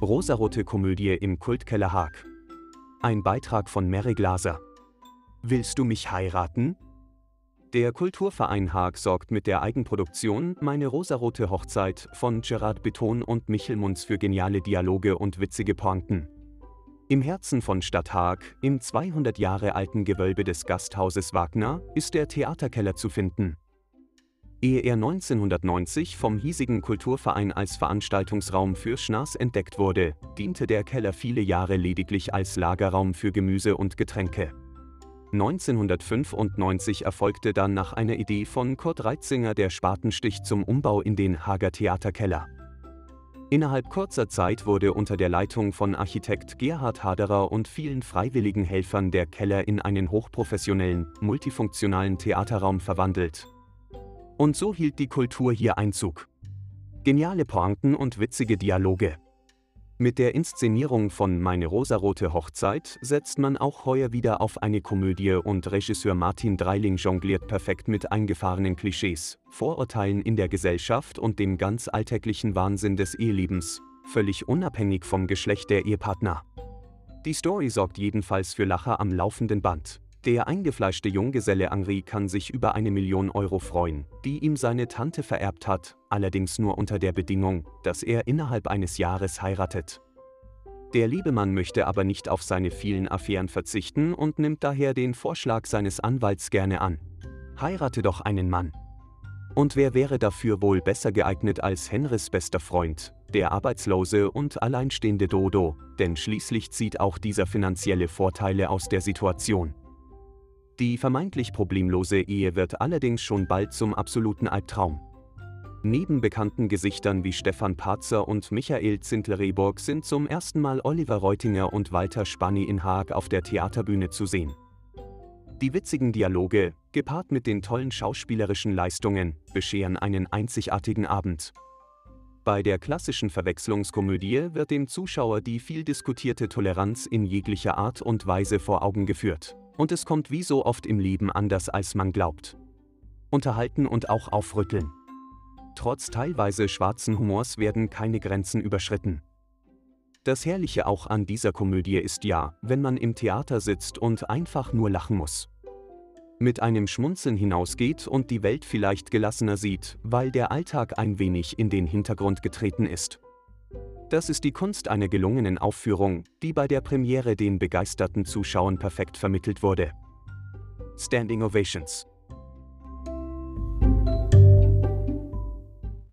Rosarote Komödie im Kultkeller Haag. Ein Beitrag von Mary Glaser. Willst du mich heiraten? Der Kulturverein Haag sorgt mit der Eigenproduktion Meine rosarote Hochzeit von Gerard Beton und Michel Munz für geniale Dialoge und witzige Pointen. Im Herzen von Stadt Haag, im 200 Jahre alten Gewölbe des Gasthauses Wagner, ist der Theaterkeller zu finden. Ehe er 1990 vom hiesigen Kulturverein als Veranstaltungsraum für Schnaß entdeckt wurde, diente der Keller viele Jahre lediglich als Lagerraum für Gemüse und Getränke. 1995 erfolgte dann nach einer Idee von Kurt Reitzinger der Spatenstich zum Umbau in den Hager Theaterkeller. Innerhalb kurzer Zeit wurde unter der Leitung von Architekt Gerhard Haderer und vielen freiwilligen Helfern der Keller in einen hochprofessionellen, multifunktionalen Theaterraum verwandelt. Und so hielt die Kultur hier Einzug. Geniale Pointen und witzige Dialoge. Mit der Inszenierung von Meine rosarote Hochzeit setzt man auch heuer wieder auf eine Komödie und Regisseur Martin Dreiling jongliert perfekt mit eingefahrenen Klischees, Vorurteilen in der Gesellschaft und dem ganz alltäglichen Wahnsinn des Ehelebens, völlig unabhängig vom Geschlecht der Ehepartner. Die Story sorgt jedenfalls für Lacher am laufenden Band. Der eingefleischte Junggeselle Henri kann sich über eine Million Euro freuen, die ihm seine Tante vererbt hat, allerdings nur unter der Bedingung, dass er innerhalb eines Jahres heiratet. Der liebe Mann möchte aber nicht auf seine vielen Affären verzichten und nimmt daher den Vorschlag seines Anwalts gerne an. Heirate doch einen Mann. Und wer wäre dafür wohl besser geeignet als Henrys bester Freund, der arbeitslose und alleinstehende Dodo, denn schließlich zieht auch dieser finanzielle Vorteile aus der Situation. Die vermeintlich problemlose Ehe wird allerdings schon bald zum absoluten Albtraum. Neben bekannten Gesichtern wie Stefan Parzer und Michael Zintler-Rehburg sind zum ersten Mal Oliver Reutinger und Walter Spanni in Haag auf der Theaterbühne zu sehen. Die witzigen Dialoge, gepaart mit den tollen schauspielerischen Leistungen, bescheren einen einzigartigen Abend. Bei der klassischen Verwechslungskomödie wird dem Zuschauer die viel diskutierte Toleranz in jeglicher Art und Weise vor Augen geführt. Und es kommt wie so oft im Leben anders, als man glaubt. Unterhalten und auch aufrütteln. Trotz teilweise schwarzen Humors werden keine Grenzen überschritten. Das Herrliche auch an dieser Komödie ist ja, wenn man im Theater sitzt und einfach nur lachen muss. Mit einem Schmunzeln hinausgeht und die Welt vielleicht gelassener sieht, weil der Alltag ein wenig in den Hintergrund getreten ist. Das ist die Kunst einer gelungenen Aufführung, die bei der Premiere den begeisterten Zuschauern perfekt vermittelt wurde. Standing Ovations